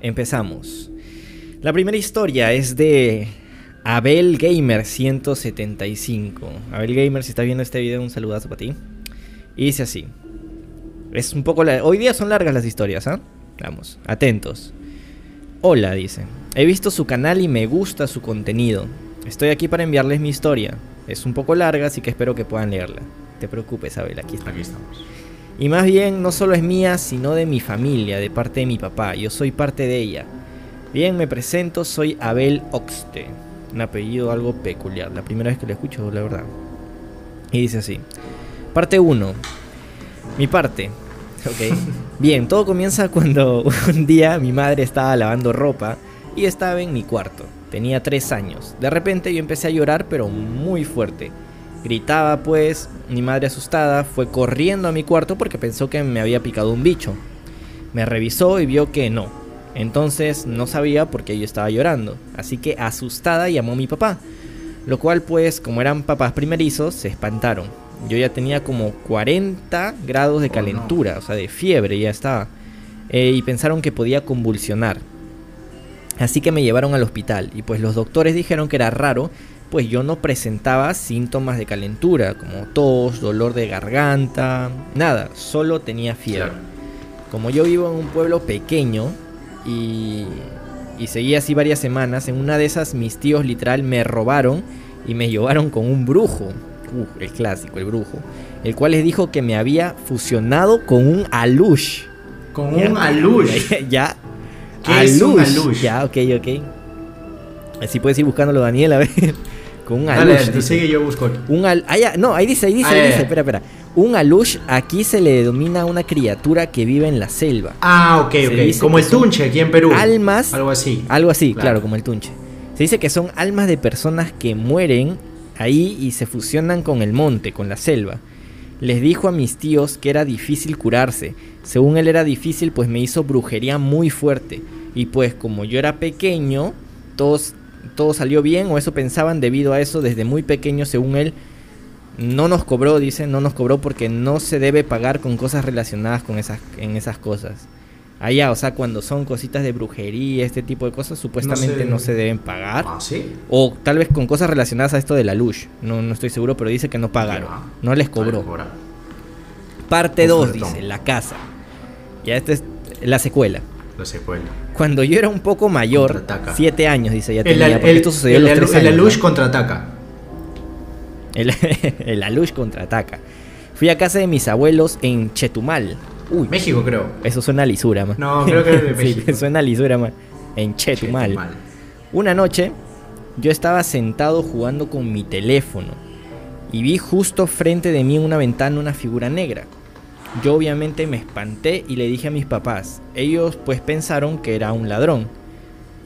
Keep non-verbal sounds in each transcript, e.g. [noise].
empezamos. La primera historia es de Abel Gamer 175. Abel Gamer, si estás viendo este video, un saludazo para ti. Y dice así. Es un poco. Hoy día son largas las historias, ¿ah? Vamos, atentos. Hola, dice. He visto su canal y me gusta su contenido. Estoy aquí para enviarles mi historia. Es un poco larga, así que espero que puedan leerla. Te preocupes, Abel, aquí estamos. Aquí estamos. Y más bien, no solo es mía, sino de mi familia, de parte de mi papá. Yo soy parte de ella. Bien, me presento, soy Abel Oxte. Un apellido algo peculiar. La primera vez que lo escucho, la verdad. Y dice así. Parte 1. Mi parte. Ok. [laughs] Bien, todo comienza cuando [laughs] un día mi madre estaba lavando ropa y estaba en mi cuarto. Tenía 3 años. De repente yo empecé a llorar, pero muy fuerte. Gritaba pues, mi madre asustada fue corriendo a mi cuarto porque pensó que me había picado un bicho. Me revisó y vio que no. Entonces no sabía por qué yo estaba llorando. Así que asustada llamó a mi papá. Lo cual pues como eran papás primerizos se espantaron. Yo ya tenía como 40 grados de calentura, o sea, de fiebre ya estaba. Eh, y pensaron que podía convulsionar. Así que me llevaron al hospital y pues los doctores dijeron que era raro, pues yo no presentaba síntomas de calentura, como tos, dolor de garganta, nada, solo tenía fiebre. Como yo vivo en un pueblo pequeño y, y seguí así varias semanas, en una de esas mis tíos literal me robaron y me llevaron con un brujo. Uf, el clásico, el brujo. El cual les dijo que me había fusionado con un alush. Con un alush. [laughs] ya. ¿Qué es un alush? Ya, ok, ok. Así puedes ir buscándolo, Daniel, a ver. Con un Dale, alush. tú dice. sigue, yo busco. Un al- ah, ya, no, ahí dice, ahí dice, Ah, ahí ya, dice, espera, espera. Un alush aquí se le denomina a una criatura que vive en la selva. Ah, ok, Se ok. Como el tunche aquí en Perú. almas- Algo así. Algo así, Claro. claro, como el tunche. Se dice que son almas de personas que mueren ahí y se fusionan con el monte, con la selva. Les dijo a mis tíos que era difícil curarse. Según él era difícil, pues me hizo brujería muy fuerte. Y pues como yo era pequeño, todos, todo salió bien, o eso pensaban debido a eso desde muy pequeño, según él. No nos cobró, dice, no nos cobró porque no se debe pagar con cosas relacionadas con esas, en esas cosas. Allá, o sea, cuando son cositas de brujería, este tipo de cosas, supuestamente no se, se- deben pagar. Ah, sí. O tal vez con cosas relacionadas a esto de la luz. No, no estoy seguro, pero dice que no pagaron. No les cobró. Parte Un 2, ofertón. dice, la casa. Ya esta es la secuela. La secuela. Cuando yo era un poco mayor. 7 años, dice, ya El, tenía, el, porque esto sucedió a los el, el años, alush ¿no? contraataca. El, [laughs] el Alush contraataca. Fui a casa de mis abuelos en Chetumal. Uy, México, creo. eso suena a lisura, man. No, creo que es de [laughs] Sí, México. suena a lisura, man. En Chetumal. Chetumal. Una noche, yo estaba sentado jugando con mi teléfono y vi justo frente de mí en una ventana una figura negra. Yo obviamente me espanté y le dije a mis papás. Ellos pues pensaron que era un ladrón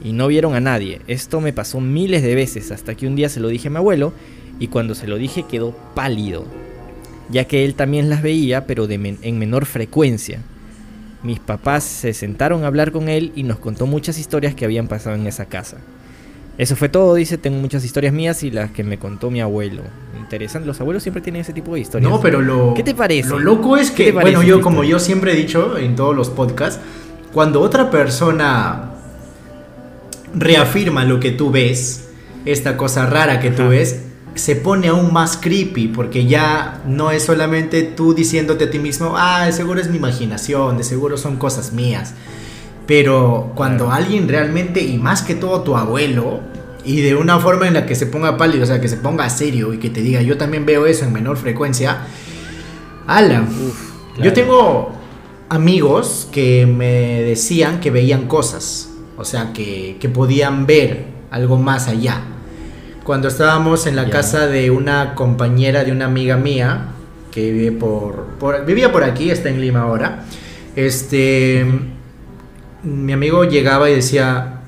y no vieron a nadie. Esto me pasó miles de veces hasta que un día se lo dije a mi abuelo y cuando se lo dije quedó pálido, ya que él también las veía pero en menor frecuencia. Mis papás se sentaron a hablar con él y nos contó muchas historias que habían pasado en esa casa. Eso fue todo, dice, tengo muchas historias mías y las que me contó mi abuelo. Interesante, los abuelos siempre tienen ese tipo de historias. No, pero lo. ¿Qué te parece? Lo loco es ¿Qué que, bueno, yo, como historia? yo siempre he dicho en todos los podcasts, cuando otra persona reafirma lo que tú ves, esta cosa rara que tú Ajá. ves, se pone aún más creepy, porque ya no es solamente tú diciéndote a ti mismo, ah, de seguro es mi imaginación, de seguro son cosas mías. Pero cuando Claro. alguien realmente, y más que todo tu abuelo, y de una forma en la que se ponga pálido, o sea, que se ponga serio y que te diga, yo también veo eso en menor frecuencia, ala. Uf, Yo claro. tengo amigos que me decían que veían cosas, o sea, que, que podían ver algo más allá. Cuando estábamos en la Ya. casa de una compañera de una amiga mía, que vive por, por- vivía por aquí, está en Lima ahora, este, mi amigo llegaba y decía,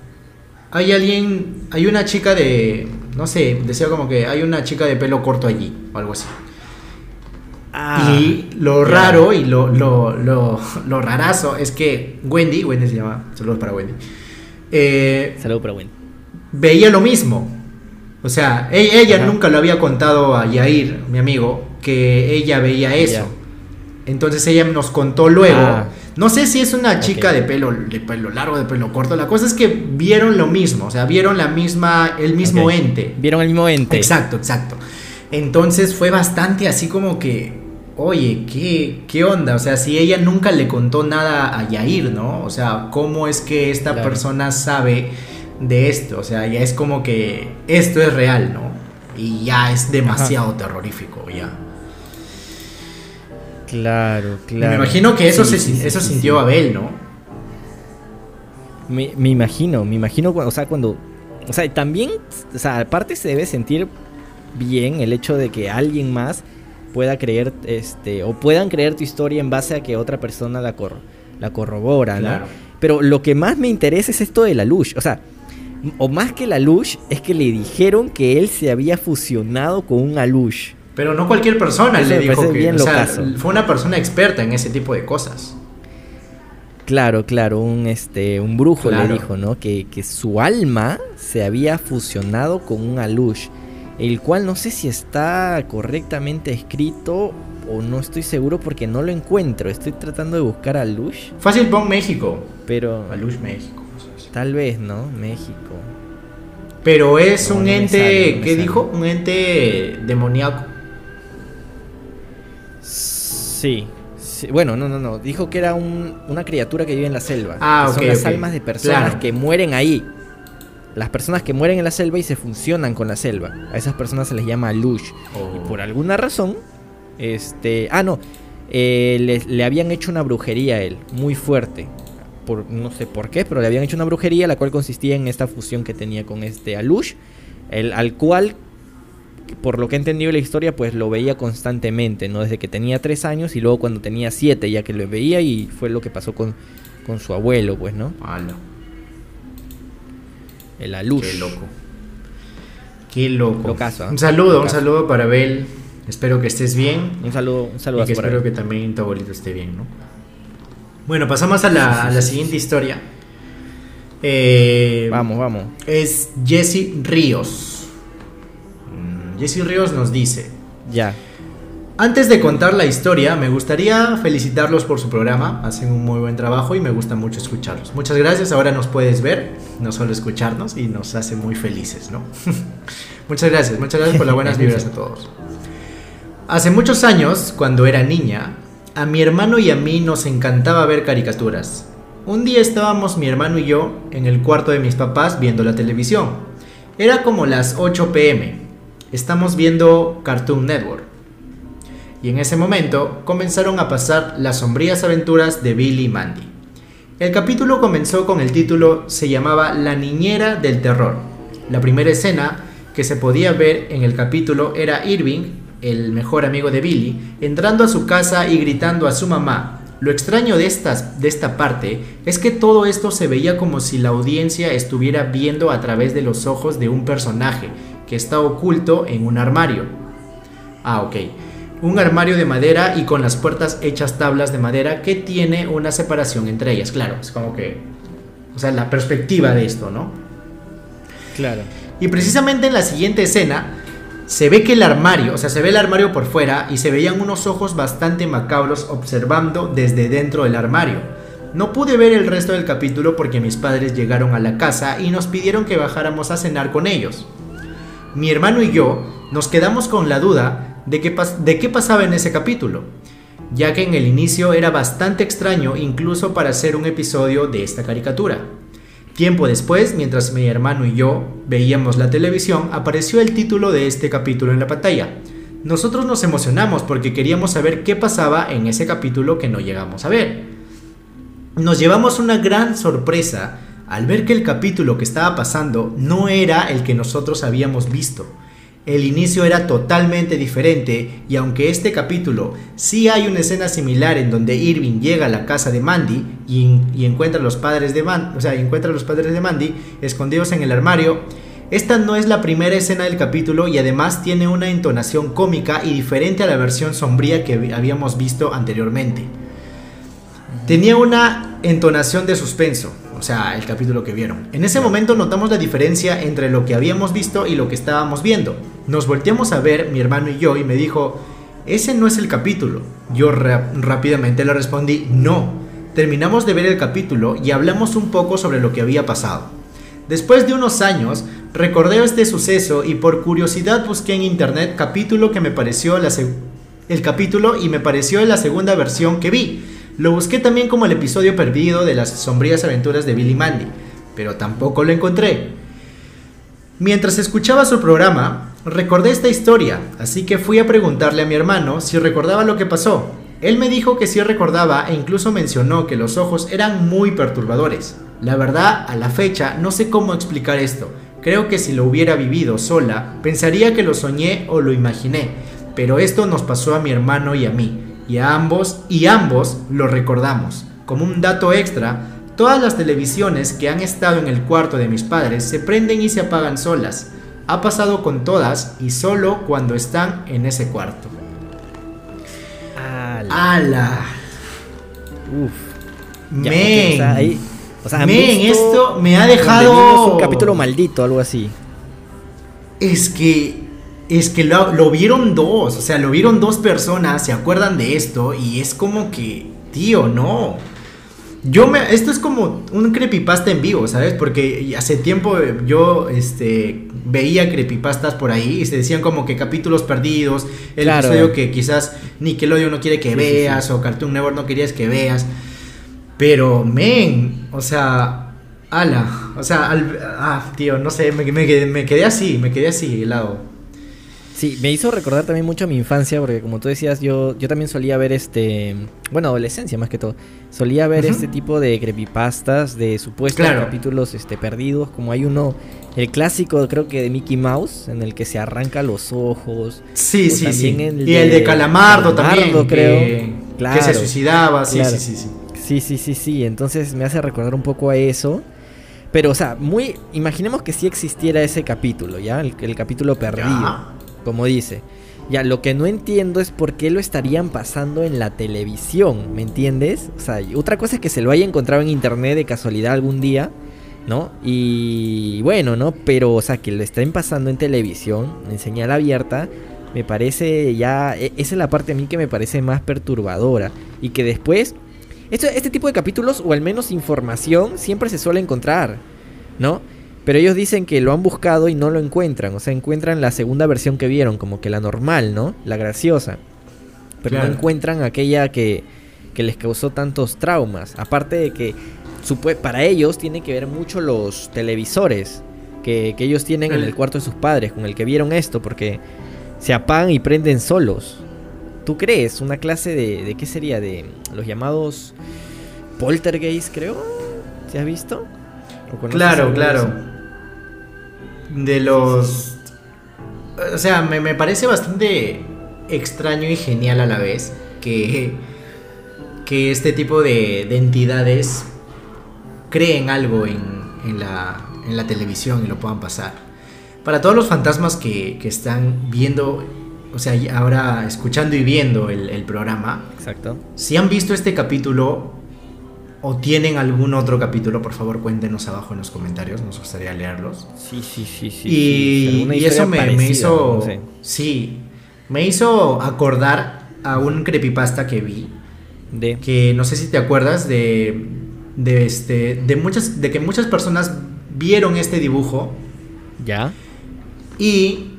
hay alguien, hay una chica de, no sé, decía como que hay una chica de pelo corto allí, o algo así. Ah, y lo raro y lo, lo, lo, lo rarazo es que Wendy, Wendy se llama, saludos para Wendy, eh, Saludos para Wendy. veía lo mismo. O sea, e- ella nunca lo había contado a Yair, mi amigo, que ella veía eso. Entonces ella nos contó luego Ah. No sé si es una chica de, pelo, de pelo largo, de pelo corto. La cosa es que vieron lo mismo, o sea, vieron la misma, el mismo ente. Vieron el mismo ente. Exacto, exacto. Entonces fue bastante así como que, oye, ¿qué, ¿qué onda? O sea, si ella nunca le contó nada a Yair, ¿no? O sea, ¿cómo es que esta persona sabe de esto? O sea, ya es como que esto es real, ¿no? Y ya es demasiado terrorífico, ya. Claro, claro. Me imagino que eso, se, eso sintió Abel, ¿no? Me, me, imagino, me imagino, o sea, cuando... O sea, también, o sea, aparte se debe sentir bien el hecho de que alguien más pueda creer, este, o puedan creer tu historia en base a que otra persona la, la corrobora, ¿no? Pero lo que más me interesa es esto de la luz, o sea, o más que la luz, es que le dijeron que él se había fusionado con un alush. Pero no cualquier persona le dijo que, o sea, fue una persona experta en ese tipo de cosas. Claro, claro, un este un brujo le dijo, ¿no? Que, que, su alma se había fusionado con un alush el cual no sé si está correctamente escrito o no estoy seguro porque no lo encuentro. Estoy tratando de buscar a Lush. Fácil pon México. Pero. A Lush México. Tal vez, ¿no? México. Pero es un ente. ¿Qué dijo? Un ente demoníaco. Sí. Bueno, no, no, no. Dijo que era una criatura que vive en la selva. Ah, Son las almas de personas que mueren ahí las personas que mueren en la selva y se funcionan con la selva. A esas personas se les llama lush. Y por alguna razón, este. Ah, no. Eh, le, habían hecho una brujería a él, muy fuerte. Por, no sé por qué, pero le habían hecho una brujería, la cual consistía en esta fusión que tenía con este Alush, el, al cual, por lo que he entendido la historia, pues lo veía constantemente, ¿no? Desde que tenía tres años y luego cuando tenía siete, ya que lo veía y fue lo que pasó con, con su abuelo, pues, ¿no? La luz. Qué loco. Qué loco. ¿eh? Un saludo, un saludo para Abel. Espero que estés bien. Un saludo, un saludo y que espero que también tu abuelito esté bien, ¿no? Bueno, pasamos a la, siguiente historia. Eh, vamos, vamos. Es Jesse Ríos. Jesse Ríos nos dice. Ya. Antes de contar la historia, me gustaría felicitarlos por su programa. Hacen un muy buen trabajo y me gusta mucho escucharlos. Muchas gracias. Ahora nos puedes ver, no solo escucharnos, y nos hace muy felices, ¿no? [laughs] muchas gracias, muchas gracias por las buenas [laughs] vibras a todos. Hace muchos años, cuando era niña, a mi hermano y a mí nos encantaba ver caricaturas. Un día estábamos mi hermano y yo en el cuarto de mis papás viendo la televisión. Era como las 8 pm. Estamos viendo Cartoon Network y en ese momento comenzaron a pasar las sombrías aventuras de Billy y Mandy. El capítulo comenzó con el título se llamaba La niñera del terror. La primera escena que se podía ver en el capítulo era Irving, el mejor amigo de Billy, entrando a su casa y gritando a su mamá. Lo extraño de, de esta parte es que todo esto se veía como si la audiencia estuviera viendo a través de los ojos de un personaje que está oculto en un armario. Ah, ok un armario de madera y con las puertas hechas tablas de madera que tiene una separación entre ellas. Claro, es como que, o sea, la perspectiva de esto, ¿no? Claro. Y precisamente en la siguiente escena se ve que el armario, o sea, se ve el armario por fuera y se veían unos ojos bastante macabros observando desde dentro del armario. No pude ver el resto del capítulo porque mis padres llegaron a la casa y nos pidieron que bajáramos a cenar con ellos. Mi hermano y yo nos quedamos con la duda de qué, pasaba en ese capítulo, ya que en el inicio era bastante extraño incluso para ser un episodio de esta caricatura. Tiempo después, mientras mi hermano y yo veíamos la televisión, apareció el título de este capítulo en la pantalla. Nosotros nos emocionamos porque queríamos saber qué pasaba en ese capítulo que no llegamos a ver. Nos llevamos una gran sorpresa al ver que el capítulo que estaba pasando no era el que nosotros habíamos visto. El inicio era totalmente diferente y aunque este capítulo sí hay una escena similar en donde Irving llega a la casa de Mandy y, encuentra a los padres de o sea, encuentra a los padres de Mandy escondidos en el armario, esta no es la primera escena del capítulo y además tiene una entonación cómica y diferente a la versión sombría que habíamos visto anteriormente. Tenía una entonación de suspenso, o sea, el capítulo que vieron. En ese momento notamos la diferencia entre lo que habíamos visto y lo que estábamos viendo. Nos volteamos a ver, mi hermano y yo, y me dijo, ese no es el capítulo. Yo rápidamente le respondí, no, terminamos de ver el capítulo y hablamos un poco sobre lo que había pasado. Después de unos años, recordé este suceso y por curiosidad busqué en internet capítulo que me pareció el capítulo y me pareció la segunda versión que vi. Lo busqué también como el episodio perdido de las sombrías aventuras de Billy Mandy, pero tampoco lo encontré. Mientras escuchaba su programa, recordé esta historia, así que fui a preguntarle a mi hermano si recordaba lo que pasó. Él me dijo que sí recordaba e incluso mencionó que los ojos eran muy perturbadores. La verdad, a la fecha, no sé cómo explicar esto. Creo que si lo hubiera vivido sola, pensaría que lo soñé o lo imaginé, pero esto nos pasó a mi hermano y a mí, y a ambos, y ambos lo recordamos. Como un dato extra, todas las televisiones que han estado en el cuarto de mis padres se prenden y se apagan solas. Ha pasado con todas y solo cuando están en ese cuarto. ¡Hala! Uf. Men. o sea, men, esto me ha dejado. un capítulo maldito, algo así. Es que. Es que lo, lo, vieron dos. O sea, lo vieron dos personas, se acuerdan de esto. Y es como que. Tío, no. Yo me, esto es como un creepypasta en vivo, ¿sabes? Porque hace tiempo yo este, veía creepypastas por ahí y se decían como que capítulos perdidos, el episodio que quizás Nickelodeon no quiere que veas o Cartoon Network no querías que veas. Pero, men, o sea, ala, o sea, ah, tío, no sé, me, me, me quedé así, me quedé así, helado. Sí, me hizo recordar también mucho a mi infancia, porque como tú decías, yo, yo también solía ver este. Bueno, adolescencia más que todo. Solía ver este tipo de creepypastas de supuestos capítulos este, perdidos. Como hay uno, el clásico, creo que de Mickey Mouse, en el que se arranca los ojos. Sí, sí, sí. y el de Calamardo, también. creo. Que, se suicidaba, sí, sí, sí, sí. Sí, sí, sí, sí. Entonces me hace recordar un poco a eso. Pero, o sea, muy. Imaginemos que sí existiera ese capítulo, ¿ya? El, el capítulo perdido como dice. Ya, lo que no entiendo es por qué lo estarían pasando en la televisión, ¿me entiendes? O sea, otra cosa es que se lo haya encontrado en internet de casualidad algún día, ¿no? Y bueno, ¿no? Pero, o sea, que lo estén pasando en televisión, en señal abierta, me parece ya... E, esa es la parte a mí que me parece más perturbadora. Y que después... Este, este tipo de capítulos, o al menos información, siempre se suele encontrar, ¿no? Pero ellos dicen que lo han buscado y no lo encuentran. O sea, encuentran la segunda versión que vieron, como que la normal, ¿no? La graciosa. Pero no encuentran aquella que, que, les causó tantos traumas. Aparte de que para ellos tienen que ver mucho los televisores que, que ellos tienen en el cuarto de sus padres, con el que vieron esto, porque se apagan y prenden solos. ¿Tú crees? Una clase de, de qué sería? De los llamados poltergeist, creo. ¿Se has visto? Claro, claro de los... O sea, me, parece bastante extraño y genial a la vez que, que este tipo de, entidades creen algo en, la, en la televisión y lo puedan pasar. Para todos los fantasmas que, que están viendo, o sea, ahora escuchando y viendo el, el programa, Exacto. si han visto este capítulo, o tienen algún otro capítulo, por favor cuéntenos abajo en los comentarios, nos gustaría leerlos. Sí, sí, sí, sí. Y, eso me, hizo, sí, me hizo acordar a un creepypasta que vi, de que no sé si te acuerdas de, de este, de muchas, de que muchas personas vieron este dibujo. Ya. Y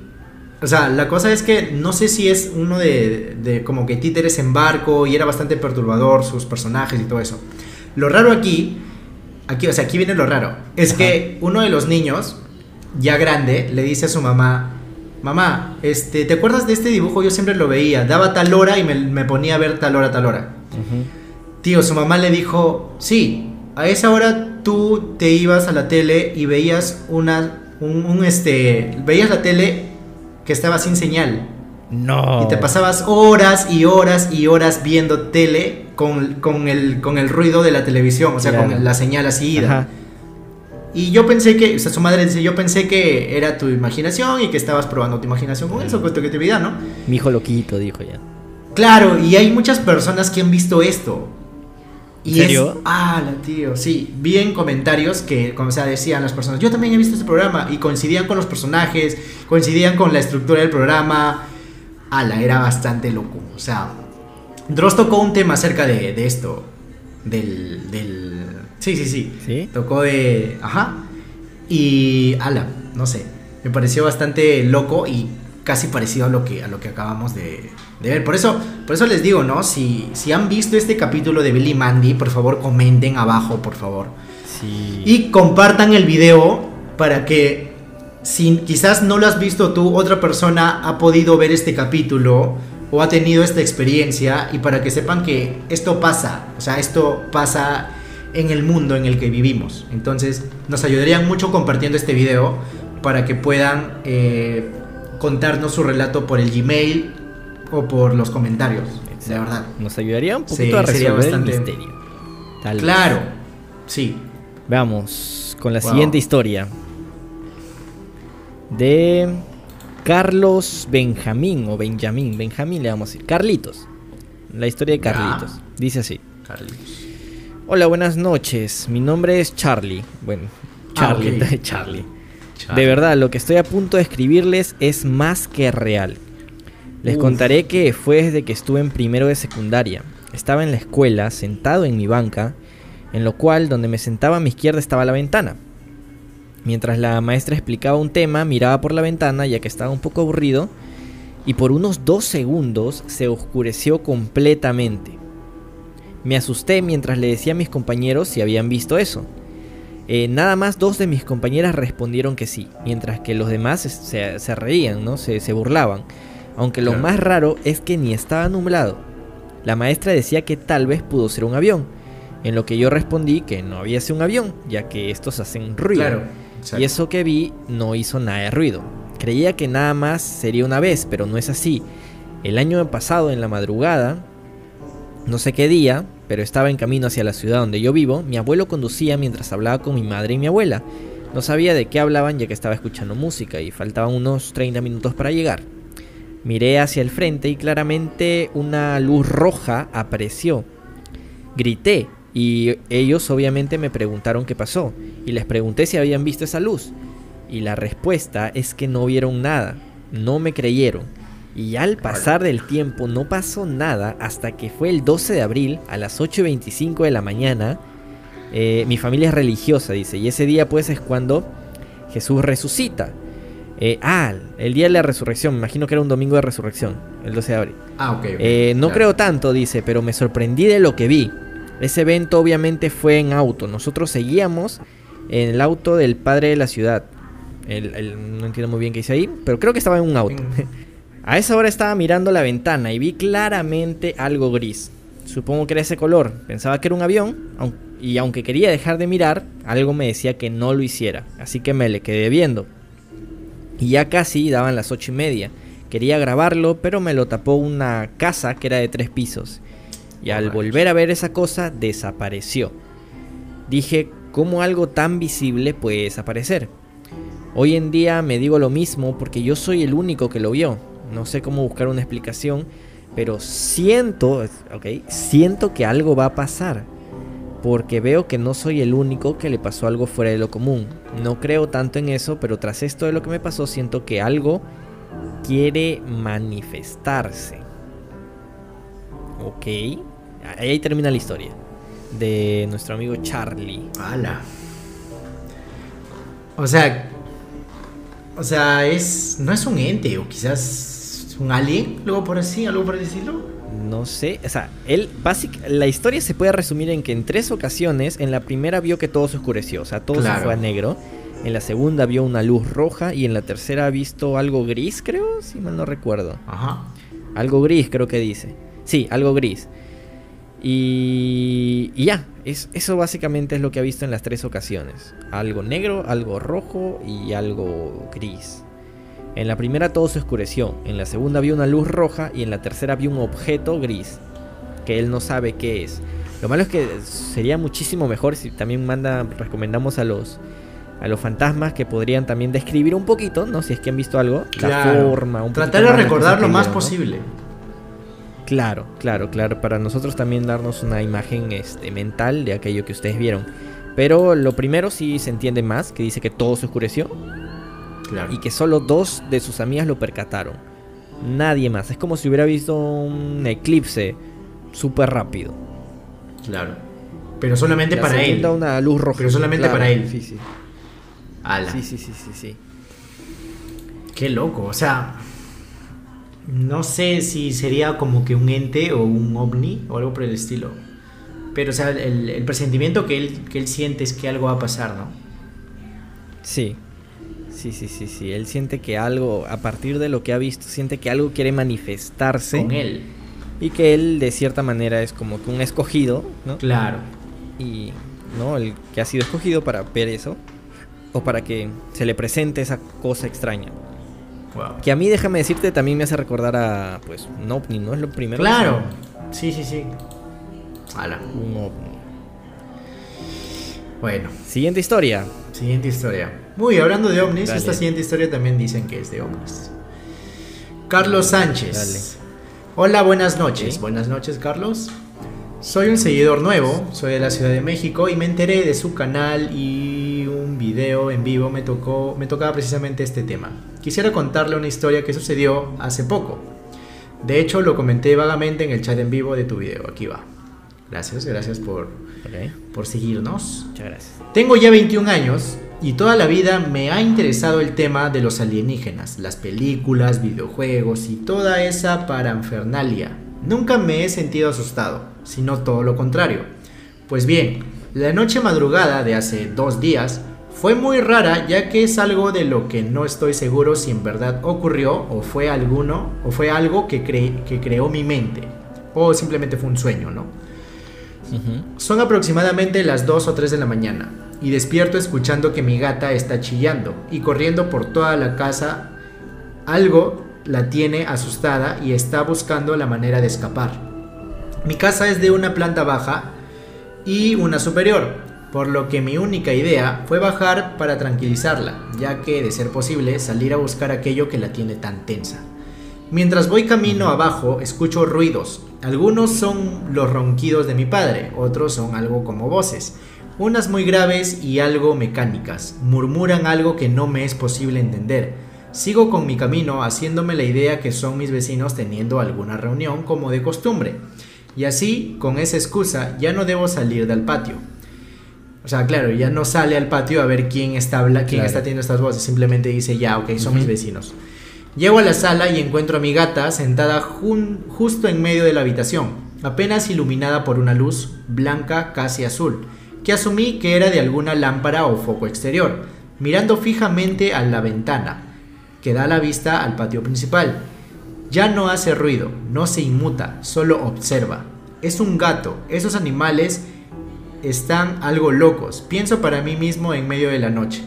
o sea, la cosa es que no sé si es uno de, de, como que títeres en barco y era bastante perturbador sus personajes y todo eso. Lo raro aquí, aquí, o sea, aquí viene lo raro, es que uno de los niños, ya grande, le dice a su mamá, mamá, este, ¿te acuerdas de este dibujo? Yo siempre lo veía, daba tal hora y me, ponía a ver tal hora, tal hora. Tío, su mamá le dijo, sí, a esa hora tú te ibas a la tele y veías una, un este, veías la tele que estaba sin señal. No. Y te pasabas horas y horas y horas viendo tele con, el, con el ruido de la televisión, o sea, con la señal así ida. Y yo pensé que, o sea, su madre dice, yo pensé que era tu imaginación y que estabas probando tu imaginación con eso, con tu creatividad, ¿no? Mi hijo loquito, dijo ya. Claro, y hay muchas personas que han visto esto. Y ¿En serio? ah, la tío, sí. Vi en comentarios que, como sea, decían las personas, yo también he visto este programa y coincidían con los personajes, coincidían con la estructura del programa. Ala, era bastante loco. O sea, Dross tocó un tema acerca de, esto. del, del... Sí, sí, sí. ¿Sí? Tocó de... Ajá. Y... Ala, no sé. Me pareció bastante loco y casi parecido a lo que, a lo que acabamos de, de ver. Por eso, por eso les digo, ¿no? Si, si han visto este capítulo de Billy Mandy, por favor comenten abajo, por favor. Sí. Y compartan el video para que si quizás no lo has visto tú, otra persona ha podido ver este capítulo o ha tenido esta experiencia y para que sepan que esto pasa, o sea, esto pasa en el mundo en el que vivimos. Entonces, nos ayudarían mucho compartiendo este video para que puedan eh, contarnos su relato por el Gmail o por los comentarios, de verdad. Nos ayudaría un poquito Sí, a sería resolver bastante- el misterio. Tal vez. Claro, sí. Veamos con la Wow. siguiente historia. De Carlos Benjamín o Benjamín. Benjamín le vamos a decir. Carlitos. La historia de. Carlitos. Dice así. Carlos. Hola, buenas noches. Mi nombre es Charlie. Bueno, Ah, Charlie. [laughs] De verdad, lo que estoy a punto de escribirles es más que real. Les Uf. contaré que fue desde que estuve en primero de secundaria. Estaba en la escuela, sentado en mi banca, en lo cual donde me sentaba a mi izquierda estaba la ventana. Mientras la maestra explicaba un tema, miraba por la ventana ya que estaba un poco aburrido y por unos dos segundos se oscureció completamente. Me asusté mientras le decía a mis compañeros si habían visto eso. Eh, nada más dos de mis compañeras respondieron que sí, mientras que los demás se- reían, ¿no? Se, se burlaban. Aunque lo más raro es que ni estaba nublado. La maestra decía que tal vez pudo ser un avión, en lo que yo respondí que no había sido un avión, ya que estos hacen ruido. Claro. Y eso que vi no hizo nada de ruido. Creía que nada más sería una vez, pero no es así. El año pasado, en la madrugada, no sé qué día, pero estaba en camino hacia la ciudad donde yo vivo, mi abuelo conducía mientras hablaba con mi madre y mi abuela. No sabía de qué hablaban ya que estaba escuchando música y faltaban unos 30 minutos para llegar. Miré hacia el frente y claramente una luz roja apareció. Grité y ellos obviamente me preguntaron qué pasó y les pregunté si habían visto esa luz. Y la respuesta es que no vieron nada, no me creyeron. Y al pasar del tiempo no pasó nada hasta que fue el 12 de abril a las 8.25 de la mañana. Eh, mi familia es religiosa, dice, y ese día pues es cuando Jesús resucita. Eh, ah, el día de la resurrección, me imagino que era un domingo de resurrección, el 12 de abril. Ah, ok. Eh, no claro. creo tanto, dice, pero me sorprendí de lo que vi. Ese evento obviamente fue en auto. Nosotros seguíamos en el auto del padre de la ciudad. El- el- no entiendo muy bien qué dice ahí, pero creo que estaba en un auto. [laughs] A esa hora estaba mirando la ventana y vi claramente algo gris. Supongo que era ese color. Pensaba que era un avión y aunque quería dejar de mirar, algo me decía que no lo hiciera. Así que me le quedé viendo. Y ya casi daban las ocho y media. Quería grabarlo, pero me lo tapó una casa que era de tres pisos. Y al volver a ver esa cosa, desapareció. Dije, ¿cómo algo tan visible puede desaparecer? Hoy en día me digo lo mismo porque yo soy el único que lo vio. No sé cómo buscar una explicación, pero siento, siento que algo va a pasar. Porque veo que no soy el único que le pasó algo fuera de lo común. No creo tanto en eso, pero tras esto de lo que me pasó, siento que algo quiere manifestarse. Ok, ahí termina la historia de nuestro amigo Charlie. Ala. O sea, o sea, es no es un ente o quizás un alien, luego por así, algo por decirlo. No sé, o sea, él, básic, la historia se puede resumir en que en tres ocasiones, en la primera vio que todo se oscureció, o sea, todo Claro. se fue a negro. En la segunda vio una luz roja y en la tercera ha visto algo gris, creo, si mal no recuerdo. Ajá. Algo gris, creo que dice. Sí, algo gris. Y, y ya, es, eso básicamente es lo que ha visto en las tres ocasiones. Algo negro, algo rojo y algo gris. En la primera todo se oscureció, en la segunda vio una luz roja y en la tercera vio un objeto gris, que él no sabe qué es. Lo malo es que sería muchísimo mejor si también manda, recomendamos a los a los fantasmas que podrían también describir un poquito, ¿no? Si es que han visto algo, la forma, un Tratar poquito de recordar lo más posible. Claro, claro, claro. Para nosotros también darnos una imagen este, mental de aquello que ustedes vieron. Pero lo primero sí se entiende más, que dice que todo se oscureció Claro. y que solo dos de sus amigas lo percataron. Nadie más. Es como si hubiera visto un eclipse súper rápido. Claro. Pero solamente Ya para se él. da una luz roja. Pero solamente para él. Sí, sí. Ala. Sí, sí, sí, sí, sí. Qué loco, o sea, no sé si sería como que un ente o un ovni o algo por el estilo. Pero, o sea, el, el presentimiento que él, que él siente es que algo va a pasar, ¿no? Sí. Sí, sí, sí, sí. Él siente que algo, a partir de lo que ha visto, siente que algo quiere manifestarse. Con él. Y que él, de cierta manera, es como que un escogido, ¿no? Claro. Y, ¿no? El que ha sido escogido para ver eso. O para que se le presente esa cosa extraña. Wow. Que a mí, déjame decirte, también me hace recordar a, pues, un ovni, ¿no? Es lo primero. que Claro. Sí, sí, sí. Ala. Un ovni. Bueno, Siguiente historia. siguiente historia. Muy hablando de ovnis, Dale. esta siguiente historia también dicen que es de ovnis. Carlos Sánchez. Dale. Hola, buenas noches. Buenas noches, Carlos. Soy un seguidor nuevo, soy de la Ciudad de México y me enteré de su canal y un video en vivo me tocó me tocaba precisamente este tema. Quisiera contarle una historia que sucedió hace poco. De hecho, lo comenté vagamente en el chat en vivo de tu video. Aquí va. Gracias, gracias por, por seguirnos. Muchas gracias. Tengo ya 21 años y toda la vida me ha interesado el tema de los alienígenas, las películas, videojuegos y toda esa paranfernalia. Nunca me he sentido asustado, sino todo lo contrario. Pues bien, la noche madrugada de hace dos días fue muy rara ya que es algo de lo que no estoy seguro si en verdad ocurrió o fue alguno o fue algo que, cre- que creó mi mente o simplemente fue un sueño, ¿no? Son aproximadamente las 2 o 3 de la mañana y despierto escuchando que mi gata está chillando y corriendo por toda la casa. Algo la tiene asustada y está buscando la manera de escapar. Mi casa es de una planta baja y una superior, por lo que mi única idea fue bajar para tranquilizarla, ya que de ser posible salir a buscar aquello que la tiene tan tensa. Mientras voy camino abajo, escucho ruidos. Algunos son los ronquidos de mi padre, otros son algo como voces. Unas muy graves y algo mecánicas. Murmuran algo que no me es posible entender. Sigo con mi camino haciéndome la idea que son mis vecinos teniendo alguna reunión como de costumbre. Y así, con esa excusa, ya no debo salir del patio. O sea, claro, ya no sale al patio a ver quién está, quién Claro. está teniendo estas voces. Simplemente dice, ya, ok, son mis vecinos. Llego a la sala y encuentro a mi gata sentada justo en medio de la habitación, apenas iluminada por una luz blanca casi azul, que asumí que era de alguna lámpara o foco exterior, mirando fijamente a la ventana, que da la vista al patio principal. Ya no hace ruido, no se inmuta, solo observa. Es un gato, esos animales están algo locos, pienso para mí mismo en medio de la noche.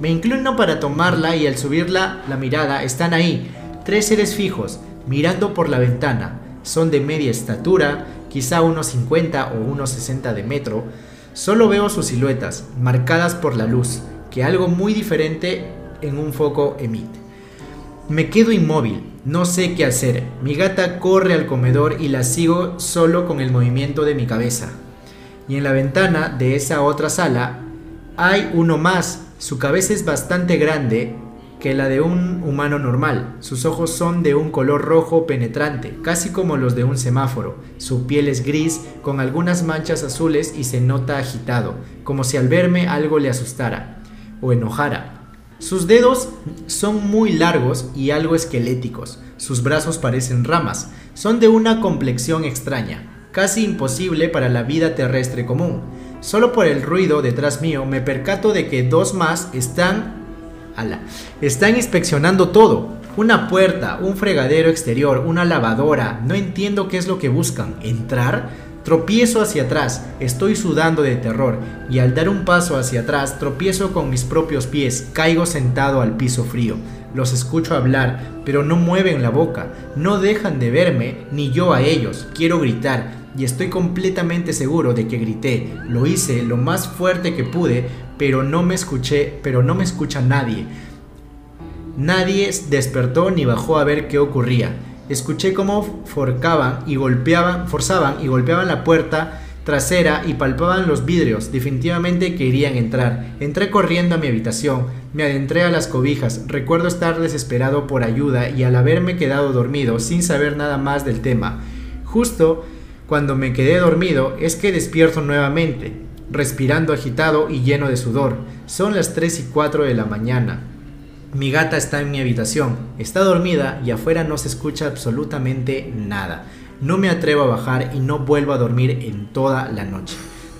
Me inclino para tomarla y al subirla la mirada están ahí, tres seres fijos, mirando por la ventana. Son de media estatura, quizá unos 50 o unos 60 de metro. Solo veo sus siluetas, marcadas por la luz, que algo muy diferente en un foco emite. Me quedo inmóvil, no sé qué hacer. Mi gata corre al comedor y la sigo solo con el movimiento de mi cabeza. Y en la ventana de esa otra sala hay uno más. Su cabeza es bastante grande que la de un humano normal. Sus ojos son de un color rojo penetrante, casi como los de un semáforo. Su piel es gris con algunas manchas azules y se nota agitado, como si al verme algo le asustara o enojara. Sus dedos son muy largos y algo esqueléticos. Sus brazos parecen ramas. Son de una complexión extraña, casi imposible para la vida terrestre común. Solo por el ruido detrás mío me percato de que dos más están ala, están inspeccionando todo. Una puerta, un fregadero exterior, una lavadora. No entiendo qué es lo que buscan. ¿Entrar? Tropiezo hacia atrás, estoy sudando de terror y al dar un paso hacia atrás tropiezo con mis propios pies, caigo sentado al piso frío. Los escucho hablar, pero no mueven la boca, no dejan de verme ni yo a ellos. Quiero gritar y estoy completamente seguro de que grité. Lo hice lo más fuerte que pude, pero no me escuché, pero no me escucha nadie. Nadie despertó ni bajó a ver qué ocurría. Escuché cómo forcaban y golpeaban, forzaban y golpeaban la puerta trasera y palpaban los vidrios. Definitivamente querían entrar. Entré corriendo a mi habitación, me adentré a las cobijas. Recuerdo estar desesperado por ayuda y al haberme quedado dormido sin saber nada más del tema. Justo cuando me quedé dormido es que despierto nuevamente, respirando agitado y lleno de sudor. Son las 3 y 4 de la mañana. Mi gata está en mi habitación, está dormida y afuera no se escucha absolutamente nada. No me atrevo a bajar y no vuelvo a dormir en toda la noche.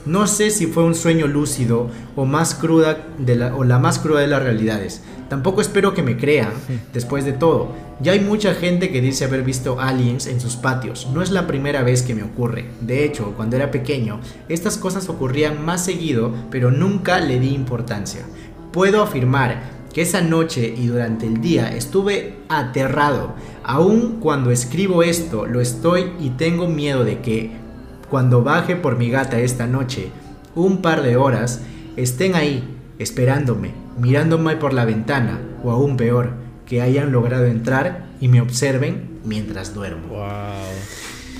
No sé si fue un sueño lúcido o, más cruda de la, o la más cruda de las realidades. Tampoco espero que me crean, después de todo. Ya hay mucha gente que dice haber visto aliens en sus patios. No es la primera vez que me ocurre. De hecho, cuando era pequeño, estas cosas ocurrían más seguido, pero nunca le di importancia. Puedo afirmar que esa noche y durante el día estuve aterrado. Aún cuando escribo esto, lo estoy y tengo miedo de que cuando baje por mi gata esta noche, un par de horas, estén ahí, esperándome, mirándome por la ventana, o aún peor, que hayan logrado entrar y me observen mientras duermo. Wow.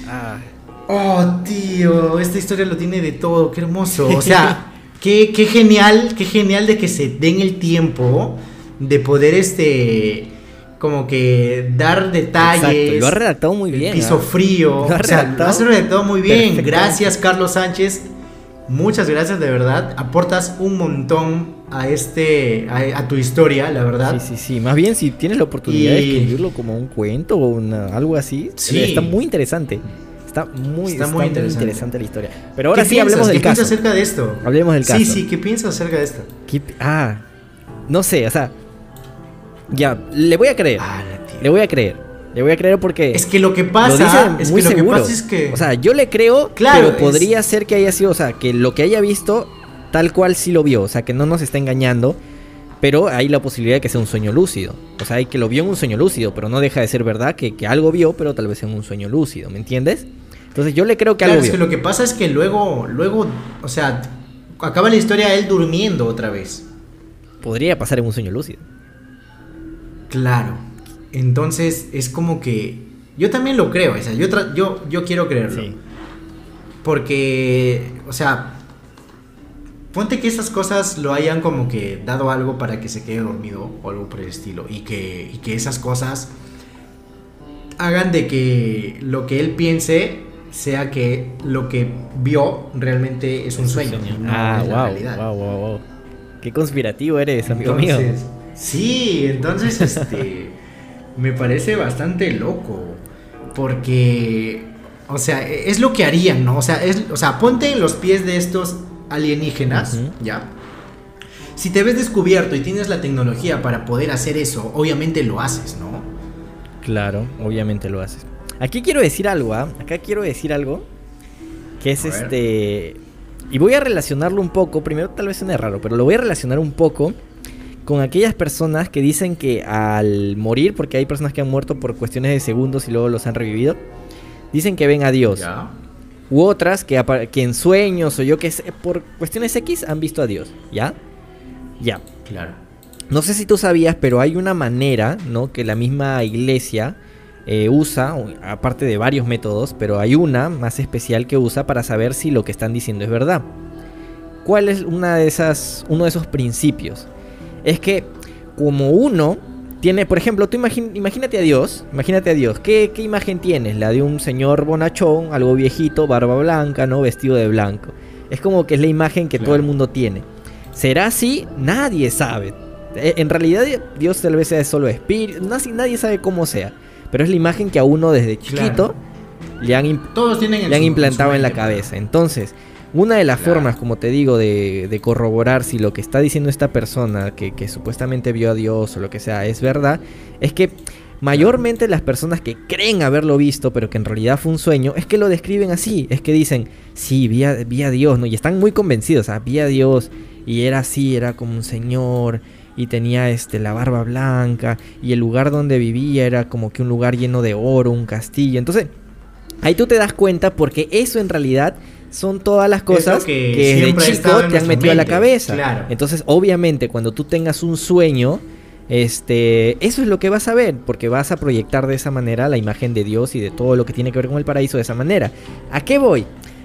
Ah. Oh, tío, esta historia lo tiene de todo, qué hermoso. O sea, [laughs] qué, qué genial, qué genial de que se den el tiempo de poder este como que dar detalles. Exacto, lo ha redactado muy bien. Piso frío. Lo ha o sea, redactado lo has redactado muy bien. Gracias, Carlos Sánchez. Muchas gracias, de verdad. Aportas un montón a este, a, a tu historia, la verdad. Sí, sí, sí. Más bien, si tienes la oportunidad de escribirlo como un cuento o una- algo así, Sí. está muy interesante. Está muy, Está está muy muy interesante. interesante. la historia. Pero ahora ¿Qué sí, piensas? hablemos del ¿Qué piensas caso. acerca de esto? Hablemos del Sí, caso. sí, ¿qué piensas acerca de esto? ¿Qué pi- Ah, no sé, o sea. Ya, le voy a creer. Ah. Le voy a creer. Le voy a creer porque. Es que lo que pasa es muy que lo que seguro. pasa es que O sea, yo le creo, Claro, pero podría es- ser que haya sido, o sea, que lo que haya visto, tal cual sí lo vio. O sea, que no nos está engañando. Pero hay la posibilidad de que sea un sueño lúcido. O sea, hay que lo vio en un sueño lúcido, pero no deja de ser verdad que, que algo vio, pero tal vez en un sueño lúcido, ¿me entiendes? Entonces yo le creo que Claro, algo es vio. que lo que pasa es que luego, luego, o sea, acaba la historia él durmiendo otra vez. Podría pasar en un sueño lúcido. Claro. Entonces es como que yo también lo creo, o sea, yo tra- yo yo quiero creerlo. Sí. Porque, o sea, ponte que esas cosas lo hayan como que dado algo para que se quede dormido o algo por el estilo y que y que esas cosas hagan de que lo que él piense sea que lo que vio realmente es un sueño. no ah, es la wow, realidad. wow, wow, wow. Qué conspirativo eres, amigo mío. Sí, entonces este [laughs] me parece bastante loco porque o sea, es lo que harían, ¿no? O sea, es o sea, ponte en los pies de estos alienígenas. ¿ya? Si te ves descubierto y tienes la tecnología para poder hacer eso, obviamente lo haces, ¿no? Claro, obviamente lo haces. Aquí quiero decir algo, ¿ah? Acá quiero decir algo que es este y voy a relacionarlo un poco, primero tal vez suene raro, pero lo voy a relacionar un poco con aquellas personas que dicen que al morir, porque hay personas que han muerto por cuestiones de segundos y luego los han revivido, dicen que ven a Dios. Ya. U otras que, en sueños o yo que sé, por cuestiones X han visto a Dios, ¿ya? Ya. Claro. No sé si tú sabías, pero hay una manera, ¿no? Que la misma iglesia eh, usa, aparte de varios métodos, pero hay una más especial que usa para saber si lo que están diciendo es verdad. ¿Cuál es una de esas, uno de esos principios? Es que como uno tiene, por ejemplo, tú imagínate a Dios, imagínate a Dios, ¿qué, ¿qué imagen tienes? La de un señor bonachón, algo viejito, barba blanca, ¿no? Vestido de blanco. Es como que es la imagen que todo el mundo tiene. ¿Será así? Nadie sabe. Eh, En realidad Dios tal vez sea solo espíritu, nadie, nadie sabe cómo sea. Pero es la imagen que a uno desde chiquito le han, imp- Todos tienen le han su- implantado su en la cabeza. Entonces, una de las Claro. formas, como te digo, de, de corroborar si lo que está diciendo esta persona, que, que supuestamente vio a Dios o lo que sea, es verdad, es que mayormente las personas que creen haberlo visto, pero que en realidad fue un sueño, es que lo describen así. Es que dicen, sí, vi a, vi a Dios, ¿no? Y están muy convencidos, ah, vi a Dios y era así, era como un señor y tenía este la barba blanca y el lugar donde vivía era como que un lugar lleno de oro, un castillo. Entonces, ahí tú te das cuenta porque eso en realidad son todas las cosas lo que que, desde chico te han metido a la cabeza. claro. Entonces, obviamente, cuando tú tengas un sueño, este, eso es lo que vas a ver, porque vas a proyectar de esa manera la imagen de Dios y de todo lo que tiene que ver con el paraíso de esa manera. ¿A qué voy?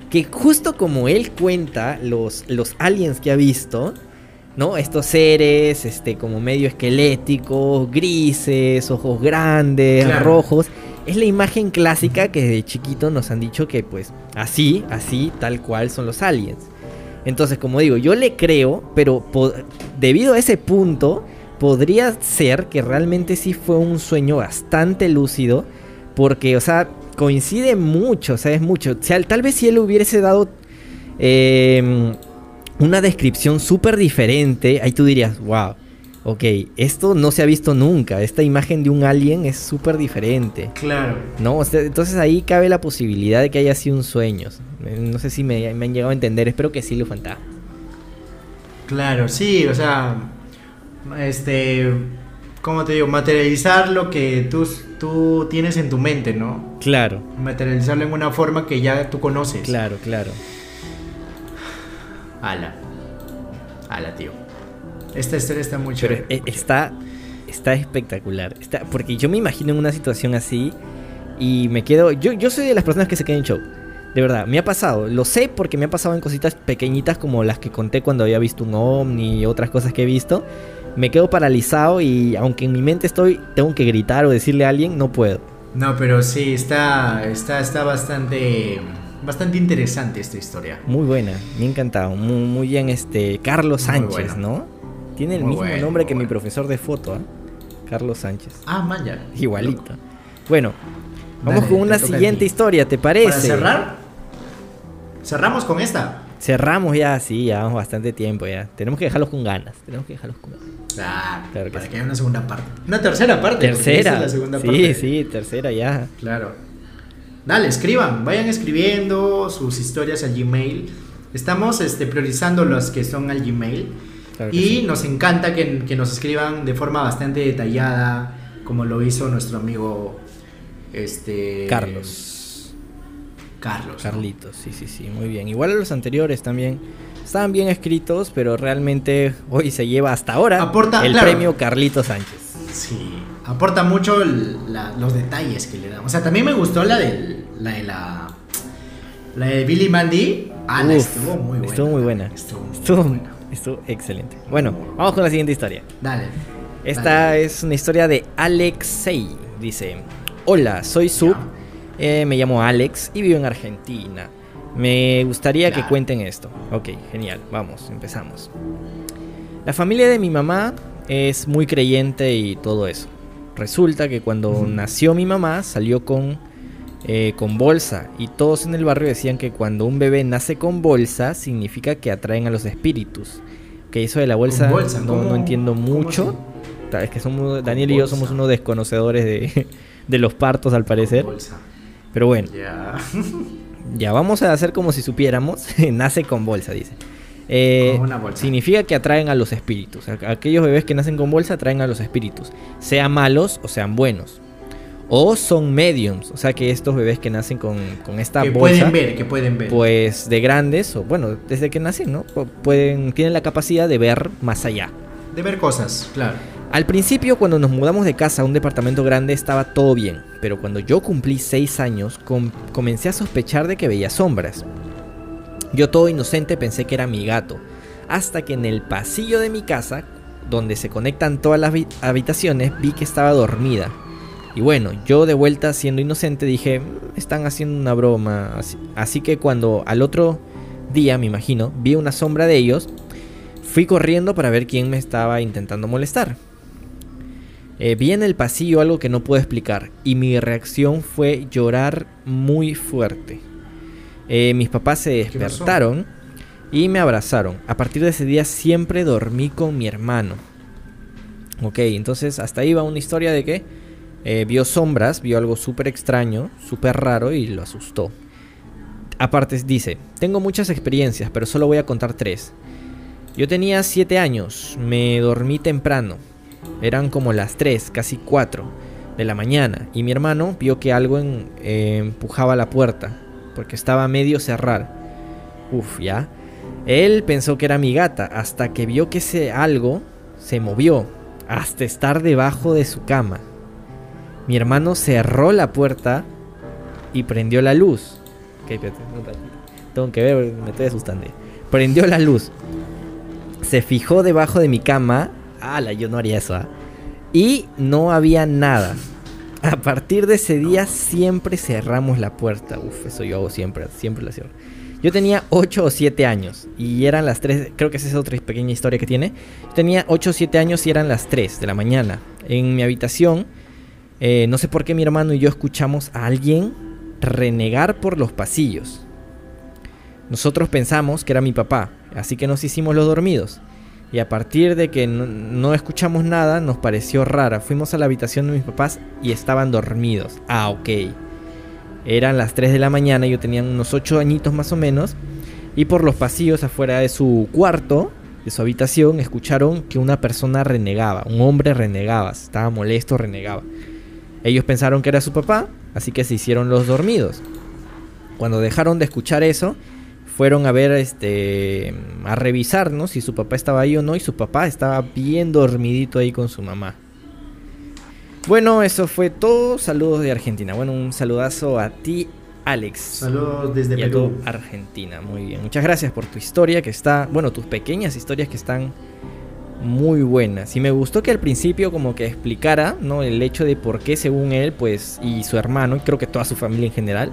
Que justo como él cuenta los, los aliens que ha visto, ¿no? Estos seres, este, como medio esqueléticos, grises, ojos grandes, Claro. rojos. Es la imagen clásica que desde chiquito nos han dicho que pues así, así, tal cual son los aliens. Entonces, como digo, yo le creo, pero debido a ese punto, podría ser que realmente sí fue un sueño bastante lúcido, porque, o sea, coincide mucho, o sea, es mucho. O sea, tal vez si él hubiese dado em, una descripción súper diferente, ahí tú dirías, wow ok, esto no se ha visto nunca, esta imagen de un alien es súper diferente. Claro. No, entonces ahí cabe la posibilidad de que haya sido un sueño. No sé si me, han llegado a entender, espero que sí lo fantasma. Claro, sí, o sea, este, ¿cómo te digo? Materializar lo que tú, tú tienes en tu mente, ¿no? Claro. Materializarlo en una forma que ya tú conoces. Claro, claro. Ala. Ala, tío. Esta historia está muy chévere. E, está, está espectacular. Está, porque yo me imagino en una situación así y me quedo. Yo, yo soy de las personas que se quedan en show. De verdad, me ha pasado. Lo sé porque me ha pasado en cositas pequeñitas como las que conté cuando había visto un ovni y otras cosas que he visto. Me quedo paralizado y aunque en mi mente estoy, tengo que gritar o decirle a alguien, no puedo. No, pero sí, está, está, está bastante, bastante interesante esta historia. Muy buena, me ha encantado. Muy, bien, este, Carlos Sánchez, ¿no? Tiene el mismo nombre que mi profesor de foto, ¿eh? Carlos Sánchez. Ah, maya. Igualito. Bueno, vamos con una siguiente historia, ¿te parece? ¿Para cerrar? ¿Cerramos con esta? Cerramos ya, sí, ya vamos bastante tiempo ya. Tenemos que dejarlos con ganas. Tenemos que dejarlos con ganas. Ah, claro para que haya una segunda parte. Una tercera parte. Tercera. La segunda sí, sí, tercera ya. Claro. Dale, escriban, vayan escribiendo sus historias al Gmail. Estamos este, priorizando las que son al Gmail y nos encanta que, nos escriban de forma bastante detallada, como lo hizo nuestro amigo este Carlos. Carlos. Carlitos, sí, sí, sí, muy bien. Igual a los anteriores también. Estaban bien escritos, pero realmente hoy se lleva hasta ahora el premio Carlitos Sánchez. Sí, aporta mucho los detalles que le damos. O sea, también me gustó la de la de la, la de Billy Mandy. Ah, estuvo muy buena. Estuvo muy buena. Estuvo muy buena. Estuvo excelente. Bueno, vamos con la siguiente historia. Dale. Esta es una historia de Alexei. Dice: Hola, soy Sub. Eh, me llamo Alex y vivo en Argentina. Me gustaría que cuenten esto. Ok, genial. Vamos, empezamos. La familia de mi mamá es muy creyente y todo eso. Resulta que cuando nació mi mamá salió con, eh, con bolsa y todos en el barrio decían que cuando un bebé nace con bolsa significa que atraen a los espíritus que eso de la bolsa, no, entiendo mucho. Es que somos, Daniel y yo somos unos desconocedores de, [laughs] de los partos al parecer. Pero bueno. [laughs] Ya. vamos a hacer como si supiéramos. [laughs] Nace con bolsa, dice. Eh, significa que atraen a los espíritus. Aquellos bebés que nacen con bolsa atraen a los espíritus. Sean malos o sean buenos. O son mediums, o sea que estos bebés que nacen con, con esta que pueden ver, que pueden ver. Pues de grandes, o bueno, desde que nacen, ¿no? Pueden, tienen la capacidad de ver más allá. De ver cosas, claro. Al principio, cuando nos mudamos de casa a un departamento grande, estaba todo bien. Pero cuando yo cumplí 6 años, comencé a sospechar de que veía sombras. Yo todo inocente pensé que era mi gato. Hasta que en el pasillo de mi casa, donde se conectan todas las habitaciones, vi que estaba dormida y bueno, yo de vuelta siendo inocente dije, están haciendo una broma. Así, que cuando al otro día, me imagino, vi una sombra de ellos, fui corriendo para ver quién me estaba intentando molestar. Eh, vi en el pasillo algo que no puedo explicar y mi reacción fue llorar muy fuerte. Eh, mis papás se despertaron y me abrazaron. A partir de ese día siempre dormí con mi hermano. Ok, entonces hasta ahí va una historia de que eh, vio sombras, vio algo súper extraño, súper raro y lo asustó. Aparte dice, tengo muchas experiencias, pero solo voy a contar tres. Yo tenía 7 años, me dormí temprano. Eran como las 3, casi 4 de la mañana. Y mi hermano vio que algo eh, empujaba la puerta, porque estaba medio cerrar. Uf, ya. Él pensó que era mi gata, hasta que vio que ese algo se movió, hasta estar debajo de su cama. Mi hermano cerró la puerta y prendió la luz. tengo que ver, me estoy asustando. Prendió la luz. Se fijó debajo de mi cama. Ala, yo no haría eso. ¿ah? Y no había nada. A partir de ese día siempre cerramos la puerta. Uf, eso yo hago siempre, siempre la cierro. Yo tenía 8 o 7 años y eran las 3, creo que esa es otra pequeña historia que tiene. Tenía 8 o 7 años y eran las 3 de la mañana. En mi habitación, eh, no sé por qué mi hermano y yo escuchamos a alguien renegar por los pasillos. Nosotros pensamos que era mi papá, así que nos hicimos los dormidos. Y a partir de que no, no, escuchamos nada, nos pareció rara. Fuimos a la habitación de mis papás y estaban dormidos. Ah, ok. Eran las 3 de la mañana, yo tenía unos 8 añitos más o menos. Y por los pasillos afuera de su cuarto, de su habitación, escucharon que una persona renegaba. Un hombre renegaba. Estaba molesto, renegaba. Ellos pensaron que era su papá, así que se hicieron los dormidos. Cuando dejaron de escuchar eso, fueron a ver, este, a revisarnos si su papá estaba ahí o no, y su papá estaba bien dormidito ahí con su mamá. Bueno, eso fue todo. Saludos de Argentina. Bueno, un saludazo a ti, Alex. Saludos desde y Perú. A Argentina. Muy bien. Muchas gracias por tu historia que está, bueno, tus pequeñas historias que están muy buenas. Y me gustó que al principio como que explicara, ¿no? El hecho de por qué según él, pues, y su hermano, y creo que toda su familia en general,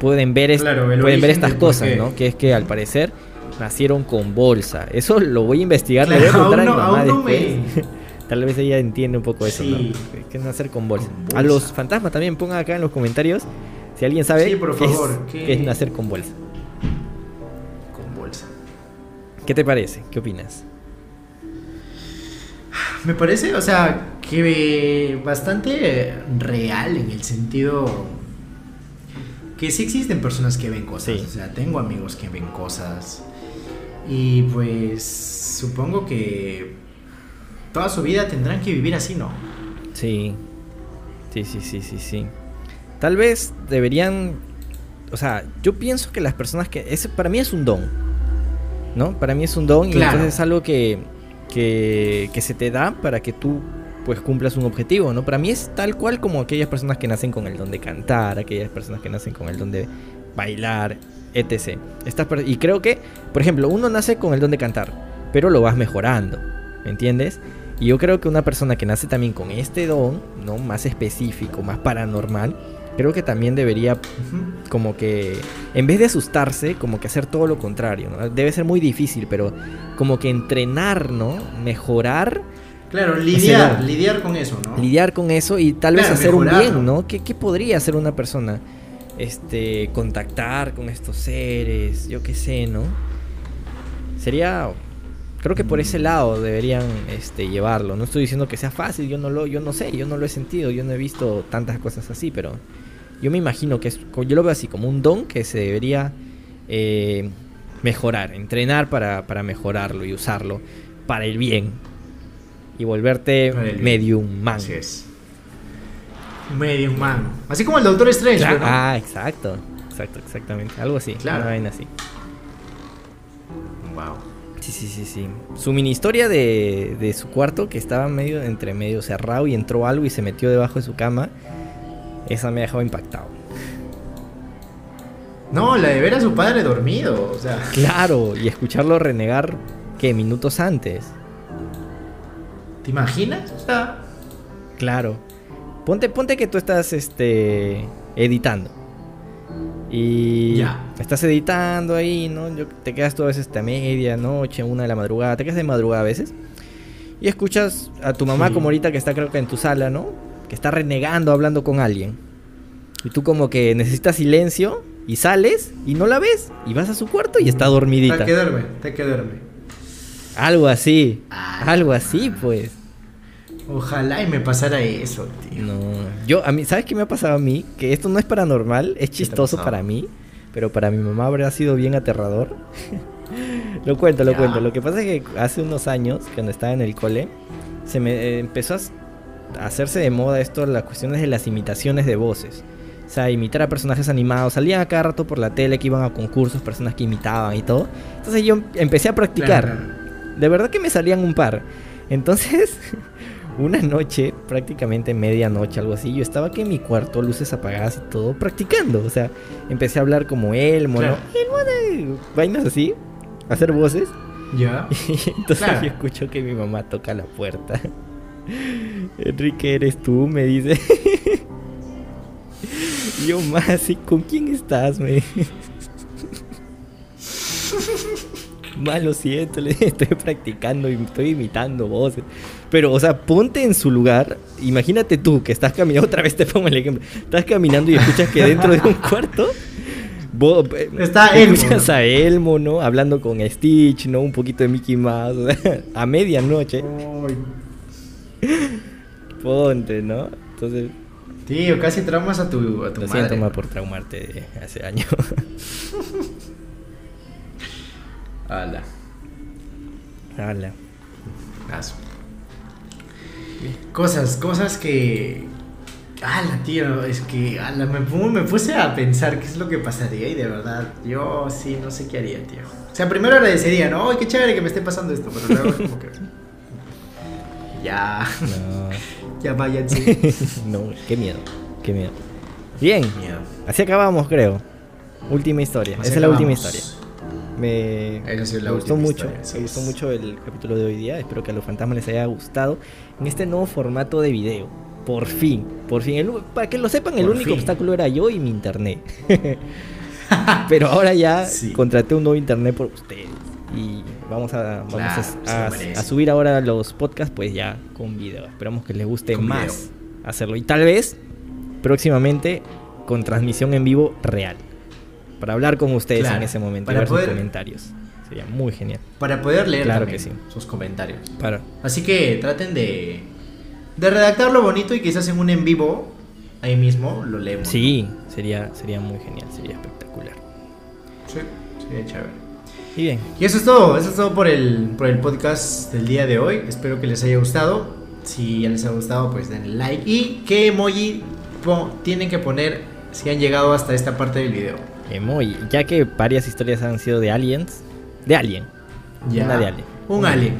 pueden ver, Claro, pueden ver estas cosas, qué. ¿no? Que es que al parecer nacieron con bolsa. Eso lo voy a investigar, le voy a Claro, contar a mi aún no- mamá aún no después. [laughs] Tal vez ella entiende un poco eso, Sí. ¿no? Que es nacer con bolsa. Con bolsa. A los fantasmas también pongan acá en los comentarios si alguien sabe Sí, por qué es- favor, qué ¿qué- es nacer con bolsa. Con bolsa. ¿Qué te parece? ¿Qué opinas? Me parece, o sea, que bastante real en el sentido que sí existen personas que ven cosas. Sí. O sea, tengo amigos que ven cosas. Y pues supongo que toda su vida tendrán que vivir así, ¿no? Sí. Sí, sí, sí, sí, sí. Tal vez deberían. O sea, yo pienso que las personas que. Ese para mí es un don. ¿No? Para mí es un don y entonces es algo que, que, se te da para que tú pues cumplas un objetivo, ¿no? Para mí es tal cual como aquellas personas que nacen con el don de cantar, aquellas personas que nacen con el don de bailar, etc. Estas y creo que, por ejemplo, uno nace con el don de cantar, pero lo vas mejorando, ¿me entiendes? Y yo creo que una persona que nace también con este don, ¿no? Más específico, más paranormal, creo que también debería como que, en vez de asustarse, como que hacer todo lo contrario, ¿no? Debe ser muy difícil, pero como que entrenar, ¿no? Mejorar, Claro, lidiar, lidiar con eso, ¿no? lidiar con eso y tal vez hacer un bien, ¿no? ¿Qué, qué podría hacer una persona? Este, contactar con estos seres, yo qué sé, ¿no? Sería, creo que por ese lado deberían, este, llevarlo. No estoy diciendo que sea fácil, yo no lo, yo no sé, yo no lo he sentido, yo no he visto tantas cosas así, pero yo me imagino que es, yo lo veo así como un don que se debería eh, mejorar, entrenar para, para mejorarlo y usarlo para el bien y volverte el medium man. Así es. Medium man. Así como el Doctor Strange, Claro, ¿no? Ah, exacto, exacto, exactamente, algo así, Claro. una vaina así. Wow. Sí, sí, sí, sí. Su mini historia de, de su cuarto, que estaba medio entre medio cerrado y entró algo y se metió debajo de su cama, esa me ha dejado impactado. No, la de ver a su padre dormido, o sea. Claro, y escucharlo renegar, que Minutos antes. ¿Te imaginas? O sea, Claro. Ponte, ponte que tú estás este editando. Y Ya. estás editando ahí, ¿no? Yo- te quedas tú a veces hasta medianoche, una de la madrugada, te quedas de madrugada a veces. Y escuchas a tu mamá Sí. como ahorita que está creo que en tu sala, ¿no? Que está renegando hablando con alguien. Y tú como que necesitas silencio y sales y no la ves. Y vas a su cuarto y está dormidita. Te que duerme, te que duerme. Algo así. Ah. Algo así, pues. Ojalá y me pasara eso, tío. No, yo a mí, ¿sabes qué me ha pasado a mí? Que esto no es paranormal, es chistoso para mí, pero para mi mamá habrá sido bien aterrador. [laughs] lo cuento, lo Ya. cuento. Lo que pasa es que hace unos años, cuando estaba en el cole, se me eh, empezó a hacerse de moda esto, las cuestiones de las imitaciones de voces. O sea, imitar a personajes animados. Salían a cada rato por la tele que iban a concursos, personas que imitaban y todo. Entonces yo empecé a practicar. Claro, claro. De verdad que me salían un par. Entonces, [laughs] una noche, prácticamente medianoche, algo así, yo estaba aquí en mi cuarto, luces apagadas y todo, practicando. O sea, empecé a hablar como Elmo, Claro. ¿no? Elmo de vainas así, hacer voces. Ya. [laughs] Y entonces Claro. yo escucho que mi mamá toca la puerta. Enrique, ¿eres tú? Me dice. [laughs] Yo más, ¿y con quién estás, me? [laughs] Más lo siento, le [laughs] estoy practicando y estoy imitando voces. Pero, o sea, ponte en su lugar. Imagínate tú que estás caminando, otra vez te pongo el ejemplo. Estás caminando y escuchas que dentro de un cuarto vos, eh, Está Elmo, a Elmo, ¿no? Hablando con Stitch, ¿no? Un poquito de Mickey Mouse. a medianoche. Ponte, ¿no? Entonces, Tío, casi traumas a tu, a tu lo madre. siento más por traumarte de hace años. [laughs] Ala. Hala. Aso. Cosas, cosas que. Ala, tío, es que ala, me, pu- me puse a pensar qué es lo que pasaría y de verdad, yo sí no sé qué haría, tío. O sea, primero agradecería, ¿no? ¡Ay, qué chévere que me esté pasando esto! Pero luego es como que. [laughs] Ya, No. Ya váyanse. [laughs] no, qué miedo, qué miedo. Bien, Miedo. así acabamos, creo. Última historia. Así Esa es la última historia. Me, la me gustó mucho, historia, me gustó mucho el capítulo de hoy día. Espero que a los fantasmas les haya gustado en este nuevo formato de video. Por fin, por fin. El- para que lo sepan, el Por único fin. obstáculo era yo y mi internet. [laughs] [laughs] Pero ahora ya Sí. contraté un nuevo internet por ustedes. Y vamos a, vamos Claro, a- se lo a, merece. a subir ahora los podcasts, pues ya con video. Esperamos que les guste Con más video. hacerlo. Y tal vez próximamente con transmisión en vivo real. Para hablar con ustedes Claro, en ese momento para ver poder- sus comentarios. Sería muy genial. Para poder leer Claro que sí. sus comentarios. Para, Así que traten de, de redactarlo bonito y quizás en un en vivo, ahí mismo, lo leemos. sí, sería, sería muy genial, sería espectacular. Sí, sería chévere. Y bien, Y eso es todo, eso es todo por el, por el podcast del día de hoy. Espero que les haya gustado. Si ya les ha gustado, pues denle like. Y qué emoji tienen que poner si han llegado hasta esta parte del video. emoji. Ya que varias historias han sido de aliens, de alien. Ya. Una de alien. Un alien.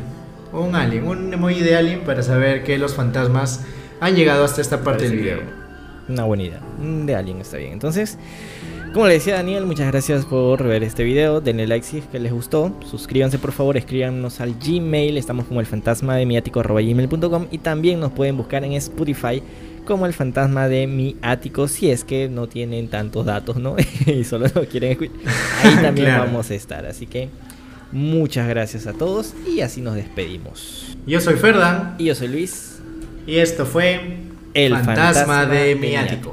Un alien. Un emoji de alien para saber que los fantasmas han llegado hasta esta parte Parece del video. Una buena idea. De Alien está bien. Entonces, como le decía Daniel, muchas gracias por ver este video. Denle like si es que les gustó. Suscríbanse por favor, escríbanos al Gmail. Estamos como el fantasma de miático.gmail.com y también nos pueden buscar en Spotify como el fantasma de mi ático si es que no tienen tantos datos, ¿no? [laughs] y solo no quieren escuchar. Ahí [laughs] también Claro. vamos a estar. Así que muchas gracias a todos y así nos despedimos. Yo soy Ferdan Y yo soy Luis, y esto fue el fantasma, fantasma de de mi mi ático.